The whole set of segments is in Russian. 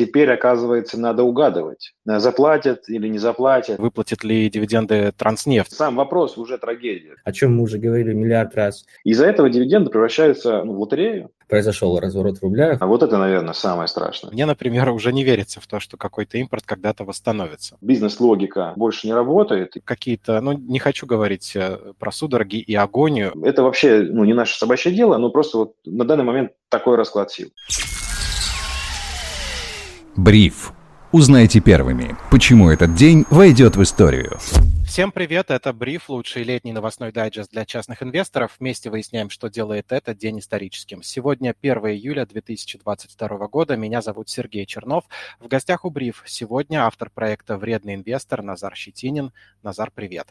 теперь, оказывается, надо угадывать, заплатят или не заплатят. Выплатят ли дивиденды Транснефть? Сам вопрос уже трагедия. О чем мы уже говорили миллиард раз. Из-за этого дивиденды превращаются ну, в лотерею. Произошел разворот рубля. А вот это, наверное, самое страшное. Мне, например, уже не верится в то, что какой-то импорт когда-то восстановится. Бизнес-логика больше не работает. Какие-то, ну, не хочу говорить э, про судороги и агонию. Это вообще ну, не наше собачье дело, но просто вот на данный момент такой расклад сил. Бриф. Узнайте первыми, почему этот день войдет в историю. Всем привет, это Бриф, лучший летний новостной дайджест для частных инвесторов. Вместе выясняем, что делает этот день историческим. Сегодня 1 июля 2022 года. Меня зовут Сергей Чернов. В гостях у Бриф сегодня автор проекта «Вредный инвестор» Назар Щетинин. Назар, привет.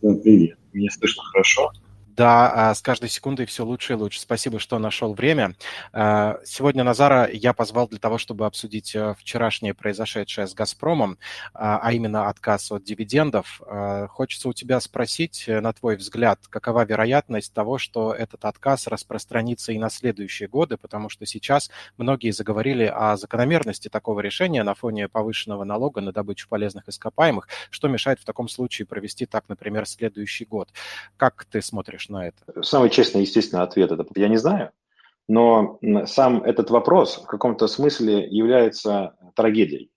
Привет. Меня слышно хорошо? Да, а, с каждой секундой все лучше и лучше. Спасибо, что нашел время. А, сегодня Назара я позвал для того, чтобы обсудить э, вчерашнее произошедшее с «Газпромом», а, а именно отказ от дивидендов. Хочется у тебя спросить, э, на твой взгляд, какова вероятность того, что этот отказ распространится и на следующие годы, потому что сейчас многие заговорили о закономерности такого решения на фоне повышенного налога на добычу полезных ископаемых, что мешает в таком случае провести так, например, следующий год. Как ты смотришь смотришь на это? Самый честный, естественно, ответ – это я не знаю. Но сам этот вопрос в каком-то смысле является трагедией,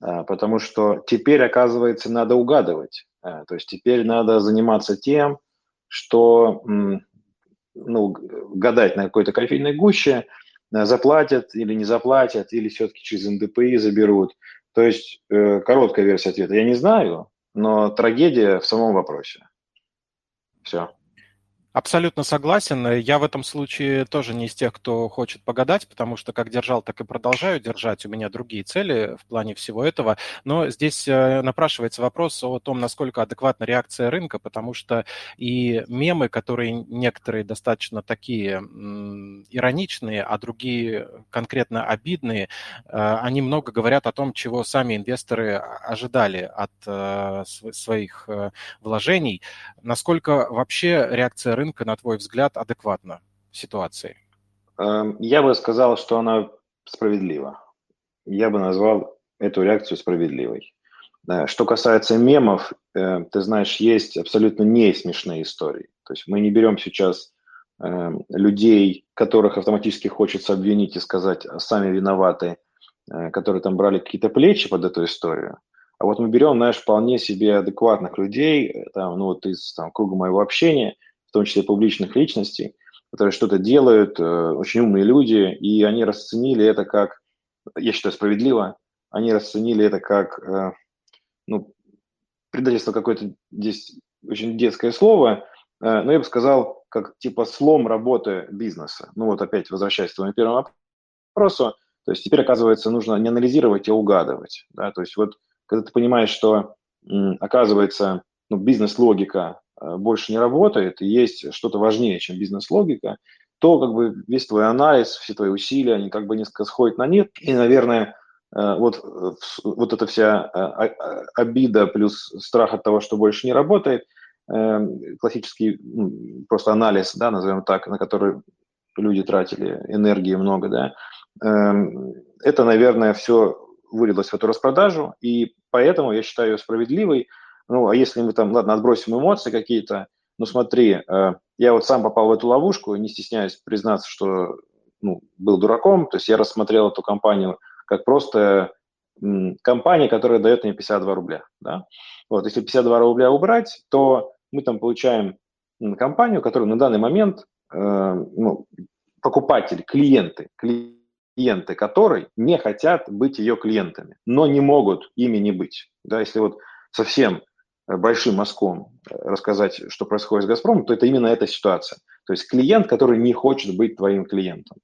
а, потому что теперь, оказывается, надо угадывать. А, то есть теперь надо заниматься тем, что ну, гадать на какой-то кофейной гуще, а, заплатят или не заплатят, или все-таки через НДПИ заберут. То есть э, короткая версия ответа – я не знаю, но трагедия в самом вопросе. Все. Абсолютно согласен. Я в этом случае тоже не из тех, кто хочет погадать, потому что как держал, так и продолжаю держать. У меня другие цели в плане всего этого. Но здесь э, напрашивается вопрос о том, насколько адекватна реакция рынка, потому что и мемы, которые некоторые достаточно такие ироничные, а другие конкретно обидные, э, они много говорят о том, чего сами инвесторы ожидали от э, своих вложений. Насколько вообще реакция рынка рынка, на твой взгляд, адекватна ситуации? Эм, я бы сказал, что она справедлива. Я бы назвал эту реакцию справедливой. Что касается мемов, э, ты знаешь, есть абсолютно не смешные истории. То есть мы не берем сейчас эм, людей, которых автоматически хочется обвинить и сказать, «А сами виноваты, э, которые там брали какие-то плечи под эту историю. А вот мы берем, знаешь, вполне себе адекватных людей, э, там, ну вот из там, круга моего общения, том числе публичных личностей, которые что-то делают, э, очень умные люди, и они расценили это как, я считаю, справедливо, они расценили это как, э, ну, предательство какое-то здесь очень детское слово, э, но я бы сказал, как типа слом работы бизнеса. Ну вот опять возвращаясь к твоему первому вопросу, то есть теперь, оказывается, нужно не анализировать, а угадывать. Да? То есть вот когда ты понимаешь, что, оказывается, ну, бизнес-логика больше не работает, и есть что-то важнее, чем бизнес-логика, то как бы весь твой анализ, все твои усилия, они как бы несколько сходят на нет. И, наверное, э, вот, э, вот эта вся обида плюс страх от того, что больше не работает, классический ну, просто анализ, да, назовем так, на который люди тратили энергии много, да, это, наверное, все вылилось в эту распродажу, и поэтому я считаю ее справедливой, ну, а если мы там, ладно, отбросим эмоции какие-то, ну, смотри, э, я вот сам попал в эту ловушку, не стесняюсь признаться, что ну, был дураком, то есть я рассмотрел эту компанию как просто компания, которая дает мне 52 рубля, да. Вот, если 52 рубля убрать, то мы там получаем компанию, которая на данный момент, э, ну, покупатели, клиенты, клиенты которой не хотят быть ее клиентами, но не могут ими не быть. Да, если вот совсем большим мазком э, рассказать, что происходит с «Газпромом», то это именно эта ситуация. То есть клиент, который не хочет быть твоим клиентом,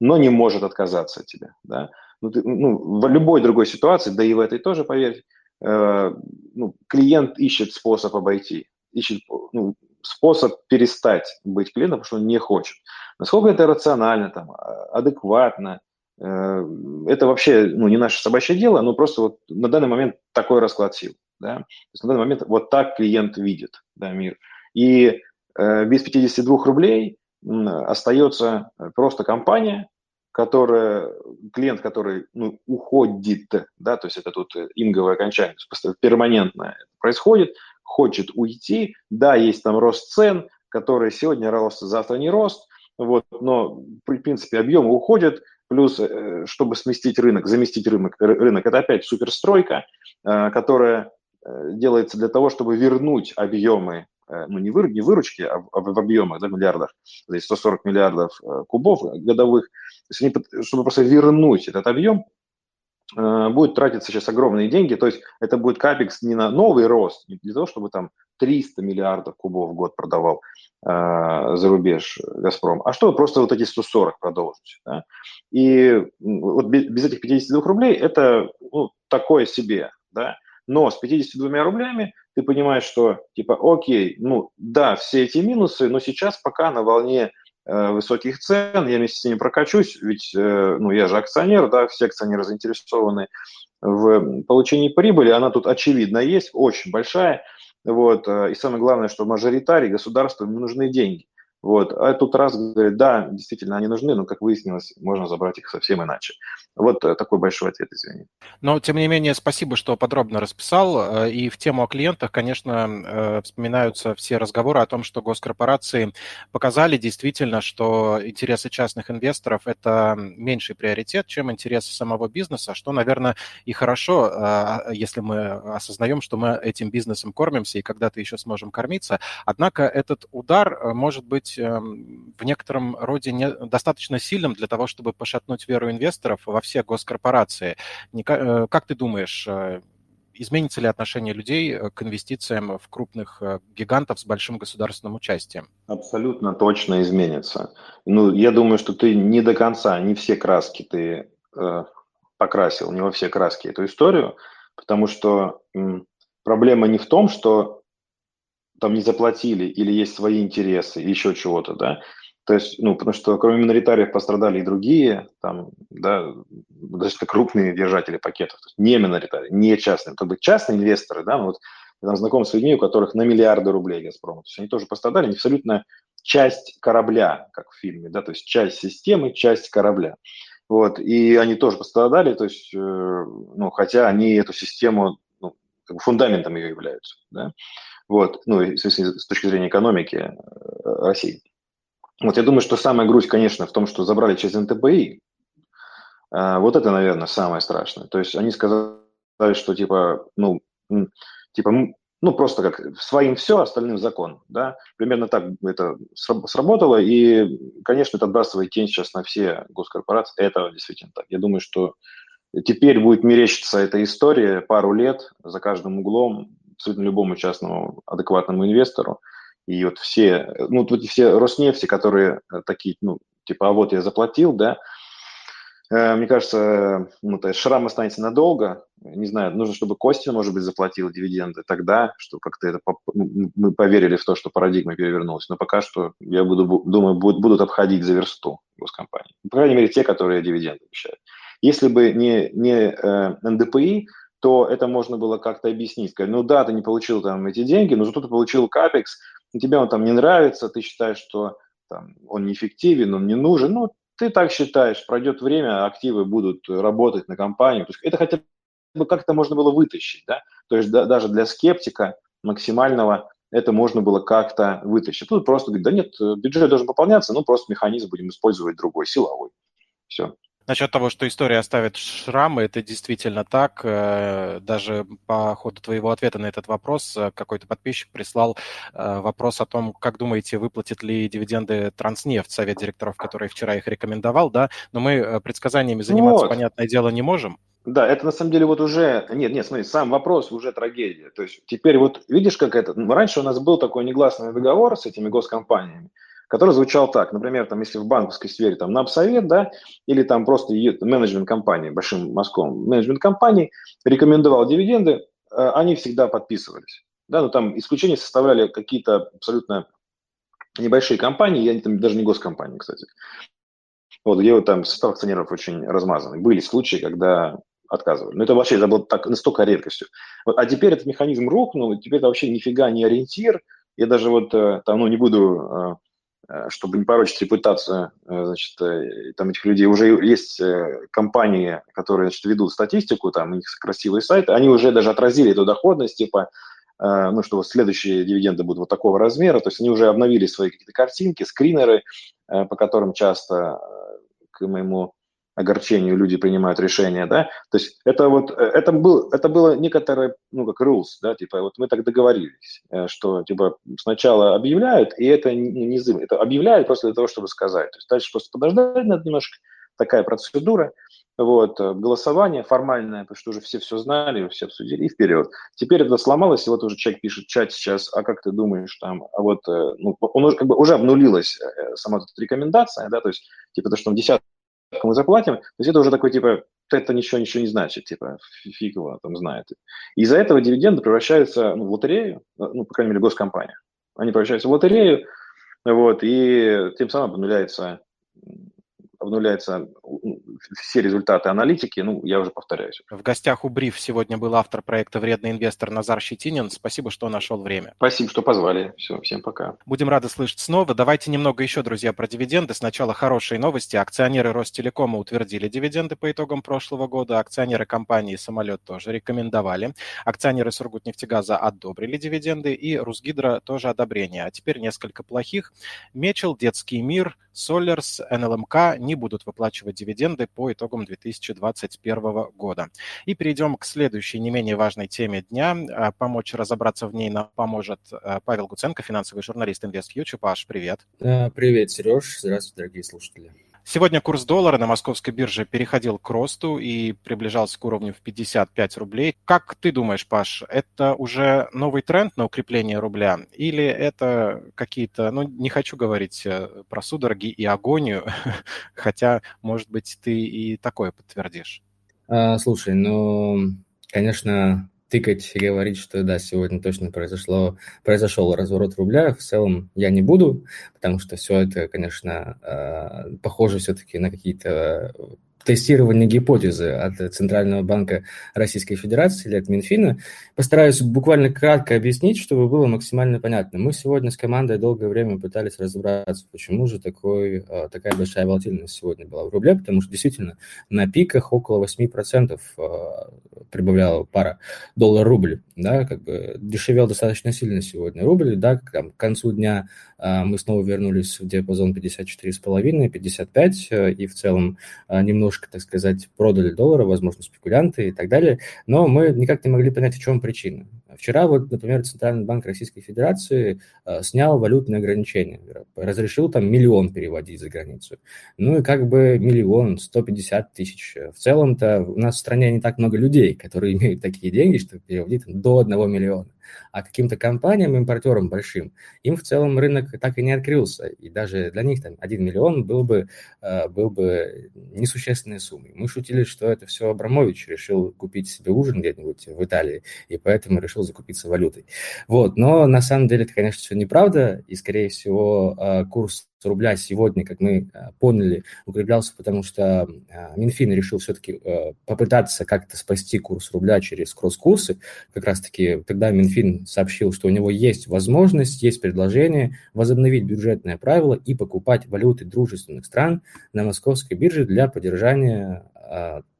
но не может отказаться от тебя. Да? Ну, ты, ну, в любой другой ситуации, да и в этой тоже, поверь, э, ну, клиент ищет способ обойти, ищет ну, способ перестать быть клиентом, потому что он не хочет. Насколько это рационально, там, а, адекватно, э, это вообще ну, не наше собачье дело, но просто вот на данный момент такой расклад сил. Да? То есть на данный момент вот так клиент видит да, мир. И э, без 52 рублей остается просто компания, которая, клиент, который ну, уходит, да, то есть это тут инговое окончание, перманентное происходит, хочет уйти, да, есть там рост цен, который сегодня рост, завтра не рост, вот, но, в принципе, объемы уходят, плюс, э, чтобы сместить рынок, заместить рынок, рынок это опять суперстройка, э, которая э, делается для того, чтобы вернуть объемы, ну, не, выр, не выручки, а в, в объемах, да, миллиардах, здесь 140 миллиардов кубов годовых, то есть они, чтобы просто вернуть этот объем, будет тратиться сейчас огромные деньги, то есть это будет капекс не на новый рост, не для того, чтобы там 300 миллиардов кубов в год продавал э, за рубеж «Газпром», а чтобы просто вот эти 140 продолжить. Да? И вот без, без этих 52 рублей это ну, такое себе, да, но с 52 рублями ты понимаешь, что типа, окей, ну да, все эти минусы, но сейчас пока на волне э, высоких цен, я вместе с ними прокачусь, ведь э, ну, я же акционер, да, все акционеры заинтересованы в получении прибыли, она тут очевидно есть, очень большая, вот. Э, и самое главное, что мажоритарий, государству нужны деньги. Вот. А тут раз говорит, да, действительно, они нужны, но, как выяснилось, можно забрать их совсем иначе. Вот э, такой большой ответ, извини. Но, тем не менее, спасибо, что подробно расписал. Э, и в тему о клиентах, конечно, вспоминаются все разговоры о том, что госкорпорации показали действительно, что интересы частных инвесторов – это меньший приоритет, чем интересы самого бизнеса, что, наверное, и хорошо, если мы осознаем, что мы этим бизнесом кормимся и когда-то еще сможем кормиться. Однако этот удар может быть быть эм, в некотором роде не, достаточно сильным для того, чтобы пошатнуть веру инвесторов во все госкорпорации. Э, как ты думаешь, э, изменится ли отношение людей э, к инвестициям в крупных гигантов с большим государственным участием? Абсолютно точно изменится. Ну, я думаю, что ты не до конца, не все краски ты э, покрасил, не во все краски эту историю, потому что проблема не в том, что там не заплатили или есть свои интересы, еще чего-то, да. То есть, ну, потому что кроме миноритариев пострадали и другие, там, да, даже крупные держатели пакетов, то есть не миноритарии, не частные, как бы частные инвесторы, да, ну, вот я там знаком с людьми, у которых на миллиарды рублей Газпром, то есть они тоже пострадали, они абсолютно часть корабля, как в фильме, да, то есть часть системы, часть корабля. Вот, и они тоже пострадали, то есть, э, ну, хотя они эту систему, ну, фундаментом ее являются, да. Вот, ну, с точки зрения экономики э, России. Вот я думаю, что самая грусть, конечно, в том, что забрали часть НТПИ. А, вот это, наверное, самое страшное. То есть они сказали, что типа, ну, типа, ну, просто как своим все, остальным закон, да, примерно так это сработало, и, конечно, это отбрасывает тень сейчас на все госкорпорации, это действительно так. Я думаю, что теперь будет мерещиться эта история пару лет за каждым углом, абсолютно любому частному адекватному инвестору. И вот все, ну, вот все Роснефти, которые э, такие, ну, типа, а вот я заплатил, да, э, мне кажется, ну, то есть шрам останется надолго. Не знаю, нужно, чтобы Костин, может быть, заплатил дивиденды тогда, что как-то это мы поверили в то, что парадигма перевернулась. Но пока что, я буду, думаю, будут, будут обходить за версту госкомпании. По крайней мере, те, которые дивиденды обещают. Если бы не, не э, НДПИ, то это можно было как-то объяснить. Сказать, ну да, ты не получил там эти деньги, но зато ты получил капекс, тебе он там не нравится, ты считаешь, что там, он неэффективен, он не нужен. Ну, ты так считаешь, пройдет время, активы будут работать на компанию. То есть это хотя бы как-то можно было вытащить, да? То есть да, даже для скептика максимального это можно было как-то вытащить. Тут просто говорит, да нет, бюджет должен пополняться, ну просто механизм будем использовать другой, силовой. Все. Насчет того, что история оставит шрамы, это действительно так. Э, даже по ходу твоего ответа на этот вопрос э, какой-то подписчик прислал э, вопрос о том, как думаете, выплатит ли дивиденды Транснефть, совет директоров, который вчера их рекомендовал, да? Но мы предсказаниями заниматься, вот. понятное дело, не можем. Да, это на самом деле вот уже... Нет, нет, смотри, сам вопрос уже трагедия. То есть теперь вот видишь, как это... Раньше у нас был такой негласный договор с этими госкомпаниями, который звучал так, например, там, если в банковской сфере там НАПСовет, да, или там просто менеджмент компании, большим мазком, менеджмент компании рекомендовал дивиденды, э, они всегда подписывались. Да, но там исключения составляли какие-то абсолютно небольшие компании, я там даже не госкомпании, кстати. Вот, где вот там состав акционеров очень размазанный. Были случаи, когда отказывали. Но это вообще это было так, настолько редкостью. Вот, а теперь этот механизм рухнул, теперь это вообще нифига не ориентир. Я даже вот э, там, ну, не буду э, чтобы не порочить репутацию значит, там этих людей, уже есть компании, которые значит, ведут статистику, там у них красивые сайты, они уже даже отразили эту доходность, типа, ну, что следующие дивиденды будут вот такого размера, то есть они уже обновили свои какие-то картинки, скринеры, по которым часто, к моему огорчению люди принимают решения, да, то есть это вот, э, это, был, это было некоторое, ну, как rules, да, типа, вот мы так договорились, э, что, типа, сначала объявляют, и это не, не это объявляют просто для того, чтобы сказать, то есть дальше просто подождать надо немножко, такая процедура, вот, э, голосование формальное, потому что уже все все знали, все обсудили, и вперед. Теперь это сломалось, и вот уже человек пишет в чат сейчас, а как ты думаешь, там, а вот, ну, он уже, как бы уже обнулилась сама эта рекомендация, да, то есть, типа, то, что он 10 мы заплатим, то есть это уже такой, типа, это ничего, ничего не значит, типа, фиг его там знает. Из-за этого дивиденды превращаются ну, в лотерею, ну, по крайней мере, госкомпания. Они превращаются в лотерею, вот, и тем самым обнуляется обнуляются все результаты аналитики, ну, я уже повторяюсь. В гостях у Бриф сегодня был автор проекта «Вредный инвестор» Назар Щетинин. Спасибо, что нашел время. Спасибо, что позвали. Все, всем пока. Будем рады слышать снова. Давайте немного еще, друзья, про дивиденды. Сначала хорошие новости. Акционеры Ростелекома утвердили дивиденды по итогам прошлого года. Акционеры компании «Самолет» тоже рекомендовали. Акционеры Сургутнефтегаза одобрили дивиденды. И Русгидро тоже одобрение. А теперь несколько плохих. Мечел, Детский мир, Солерс, НЛМК не будут выплачивать дивиденды по итогам 2021 года. И перейдем к следующей не менее важной теме дня. А, помочь разобраться в ней нам поможет а, Павел Гуценко, финансовый журналист InvestFuture. Паш, привет. Привет, Сереж. Здравствуйте, дорогие слушатели. Сегодня курс доллара на московской бирже переходил к росту и приближался к уровню в 55 рублей. Как ты думаешь, Паш, это уже новый тренд на укрепление рубля или это какие-то, ну, не хочу говорить э, про судороги и агонию, хотя, может быть, ты и такое подтвердишь? А, слушай, ну, конечно, тыкать и говорить, что да, сегодня точно произошло, произошел разворот рубля, в целом я не буду, потому что все это, конечно, а, похоже все-таки на какие-то тестирование гипотезы от Центрального банка Российской Федерации или от Минфина. Постараюсь буквально кратко объяснить, чтобы было максимально понятно. Мы сегодня с командой долгое время пытались разобраться, почему же такой, а, такая большая волатильность сегодня была в рубле, потому что действительно на пиках около 8% а, прибавляла пара доллар-рубль, да, как бы дешевел достаточно сильно сегодня рубль, да, к концу дня а, мы снова вернулись в диапазон 54,5, 55, э, и в целом а, немножко, так сказать, продали доллара, возможно, спекулянты и так далее, но мы никак не могли понять, в чем причина. Вчера вот, например, Центральный банк Российской Федерации э, снял валютные ограничения, разрешил там миллион переводить за границу. Ну и как бы миллион, 150 тысяч. В целом-то у нас в стране не так много людей, которые имеют такие деньги, чтобы переводить там, до 1 миллиона а каким-то компаниям, импортерам большим, им в целом рынок так и не открылся. И даже для них там 1 миллион был бы, э, был бы несущественной суммой. Мы шутили, что это все Абрамович решил купить себе ужин где-нибудь в Италии, и поэтому решил закупиться валютой. Вот. Но на самом деле это, конечно, все неправда, и, скорее всего, э, курс рубля сегодня, как мы э, поняли, укреплялся, потому что Минфин решил все-таки попытаться как-то спасти курс рубля через кросс-курсы. Как раз-таки тогда Минфин сообщил, что у него есть возможность, есть предложение возобновить бюджетное правило и покупать валюты дружественных стран на московской бирже для поддержания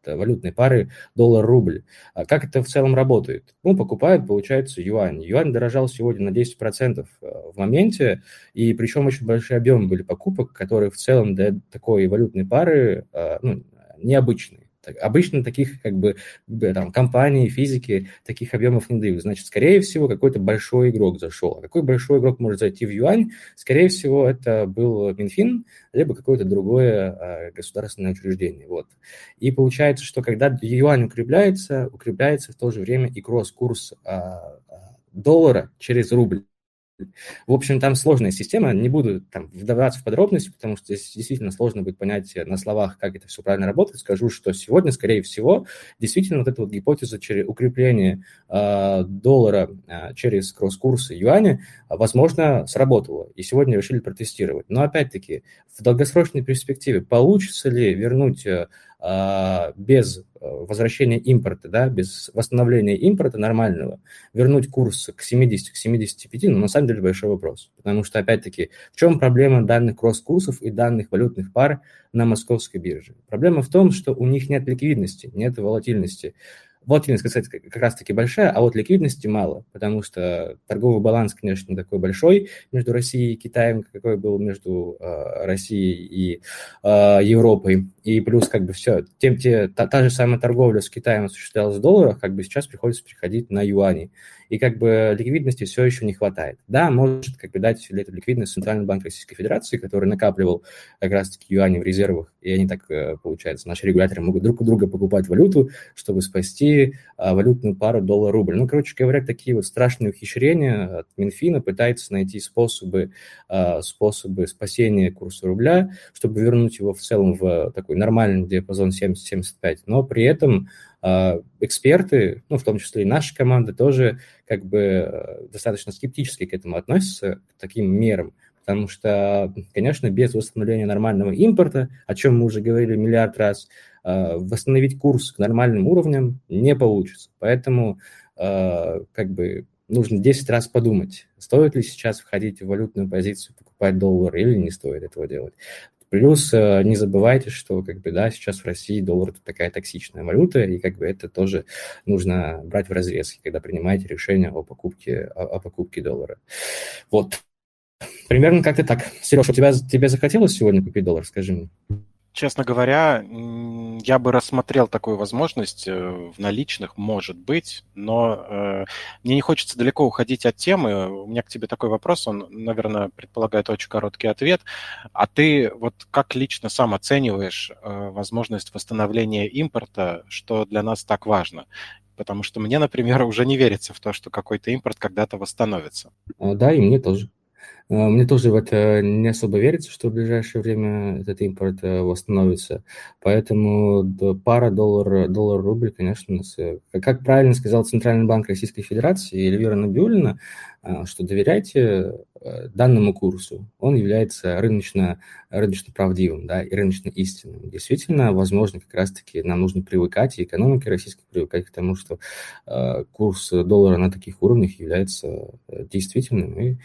валютной пары доллар-рубль. А как это в целом работает? Ну, покупают, получается, юань. Юань дорожал сегодня на 10% а, в моменте, и причем очень большие объемы были покупок, которые в целом для такой валютной пары ну, необычные. Обычно таких как бы там компании, физики таких объемов не дают. Значит, скорее всего, какой-то большой игрок зашел. А какой большой игрок может зайти в юань? Скорее всего, это был Минфин, либо какое-то другое а, государственное учреждение. Вот. И получается, что когда юань укрепляется, укрепляется в то же время и кросс-курс а, а, доллара через рубль. В общем, там сложная система, не буду там вдаваться в подробности, потому что здесь действительно сложно будет понять на словах, как это все правильно работает. Скажу, что сегодня, скорее всего, действительно вот эта вот гипотеза через укрепление э, доллара э, через кросс-курсы юаня, возможно, сработала. И сегодня решили протестировать. Но опять-таки, в долгосрочной перспективе получится ли вернуть а, без возвращения импорта, да, без восстановления импорта нормального, вернуть курс к 70, к 75, ну, на самом деле большой вопрос. Потому что, опять-таки, в чем проблема данных кросс-курсов и данных валютных пар на московской бирже? Проблема в том, что у них нет ликвидности, нет волатильности. Волатильность, кстати, как раз-таки большая, а вот ликвидности мало, потому что торговый баланс, конечно, такой большой между Россией и Китаем, какой был между э, Россией и э, Европой. И плюс как бы все, тем, те, та, та же самая торговля с Китаем осуществлялась в долларах, как бы сейчас приходится переходить на юани и как бы ликвидности все еще не хватает. Да, может как бы дать эту ликвидность Центральный банк Российской Федерации, который накапливал как раз-таки юани в резервах, и они так, э, получается, наши регуляторы могут друг у друга покупать валюту, чтобы спасти а, валютную пару доллар-рубль. Ну, короче говоря, такие вот страшные ухищрения от Минфина пытается найти способы, а, способы спасения курса рубля, чтобы вернуть его в целом в такой нормальный диапазон 70-75, но при этом а, эксперты, ну, в том числе и наша команда, тоже как бы достаточно скептически к этому относятся, к таким мерам, потому что, конечно, без восстановления нормального импорта, о чем мы уже говорили миллиард раз, восстановить курс к нормальным уровням не получится. Поэтому а, как бы нужно 10 раз подумать, стоит ли сейчас входить в валютную позицию, покупать доллар или не стоит этого делать. Плюс э, не забывайте, что как бы, да, сейчас в России доллар это такая токсичная валюта, и как бы это тоже нужно брать в разрез, когда принимаете решение о покупке, о, о покупке доллара. Вот. Примерно как-то так. Сереж, у тебя, тебе захотелось сегодня купить доллар, скажи мне? Честно говоря, я бы рассмотрел такую возможность э, в наличных, может быть, но э, мне не хочется далеко уходить от темы. У меня к тебе такой вопрос, он, наверное, предполагает очень короткий ответ. А ты вот как лично сам оцениваешь э, возможность восстановления импорта, что для нас так важно? Потому что мне, например, уже не верится в то, что какой-то импорт когда-то восстановится. Да, и мне тоже. А, мне тоже в это не особо верится, что в ближайшее время этот импорт э, восстановится. Поэтому пара доллар, доллар-рубль, конечно, э, как правильно сказал Центральный банк Российской Федерации Эльвира Набиулина, а, что доверяйте э, данному курсу. Он является рыночно, рыночно правдивым да, и рыночно истинным. Действительно, возможно, как раз-таки нам нужно привыкать, и экономике российской привыкать к тому, что курс доллара на таких уровнях является действительным и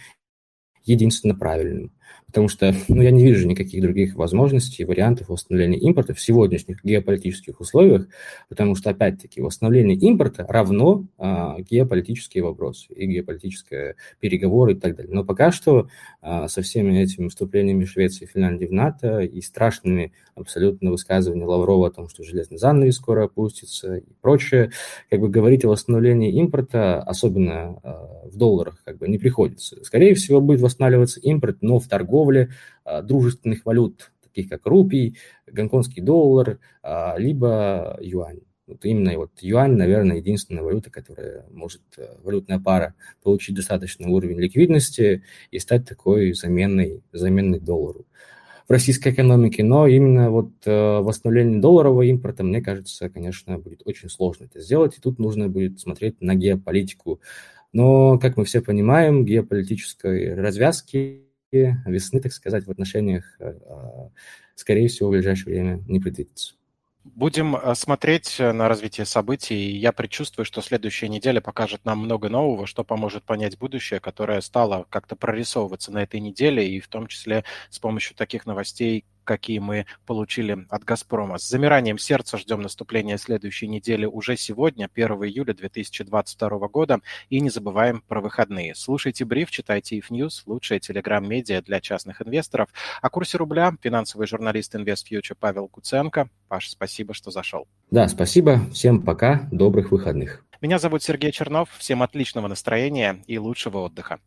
единственно правильным потому что ну, я не вижу никаких других возможностей, вариантов восстановления импорта в сегодняшних геополитических условиях, потому что, опять-таки, восстановление импорта равно а, геополитические вопросы и геополитические переговоры и так далее. Но пока что а, со всеми этими вступлениями Швеции и Финляндии в НАТО и страшными абсолютно высказываниями Лаврова о том, что железный занавес скоро опустится и прочее, как бы говорить о восстановлении импорта, особенно а, в долларах, как бы не приходится. Скорее всего, будет восстанавливаться импорт, но в торговли а, дружественных валют, таких как рупий, гонконгский доллар, а, либо юань. Вот именно вот юань, наверное, единственная валюта, которая может, э, валютная пара, получить достаточный уровень ликвидности и стать такой заменой, заменой доллару в российской экономике, но именно вот э, восстановление долларового импорта, мне кажется, конечно, будет очень сложно это сделать, и тут нужно будет смотреть на геополитику. Но, как мы все понимаем, геополитической развязки весны, так сказать, в отношениях, э, а, скорее всего, в ближайшее время не предвидится. Будем э, смотреть э, на развитие событий. Я предчувствую, что следующая неделя покажет нам много нового, что поможет понять будущее, которое стало как-то прорисовываться на этой неделе, и в том числе с помощью таких новостей, какие мы получили от «Газпрома». С замиранием сердца ждем наступления следующей недели уже сегодня, 1 июля 2022 года. И не забываем про выходные. Слушайте бриф, читайте if News, лучшая телеграм-медиа для частных инвесторов. О курсе рубля финансовый журналист InvestFuture Павел Куценко. Паш, спасибо, что зашел. Да, спасибо. Всем пока. Добрых выходных. Меня зовут Сергей Чернов. Всем отличного настроения и лучшего отдыха.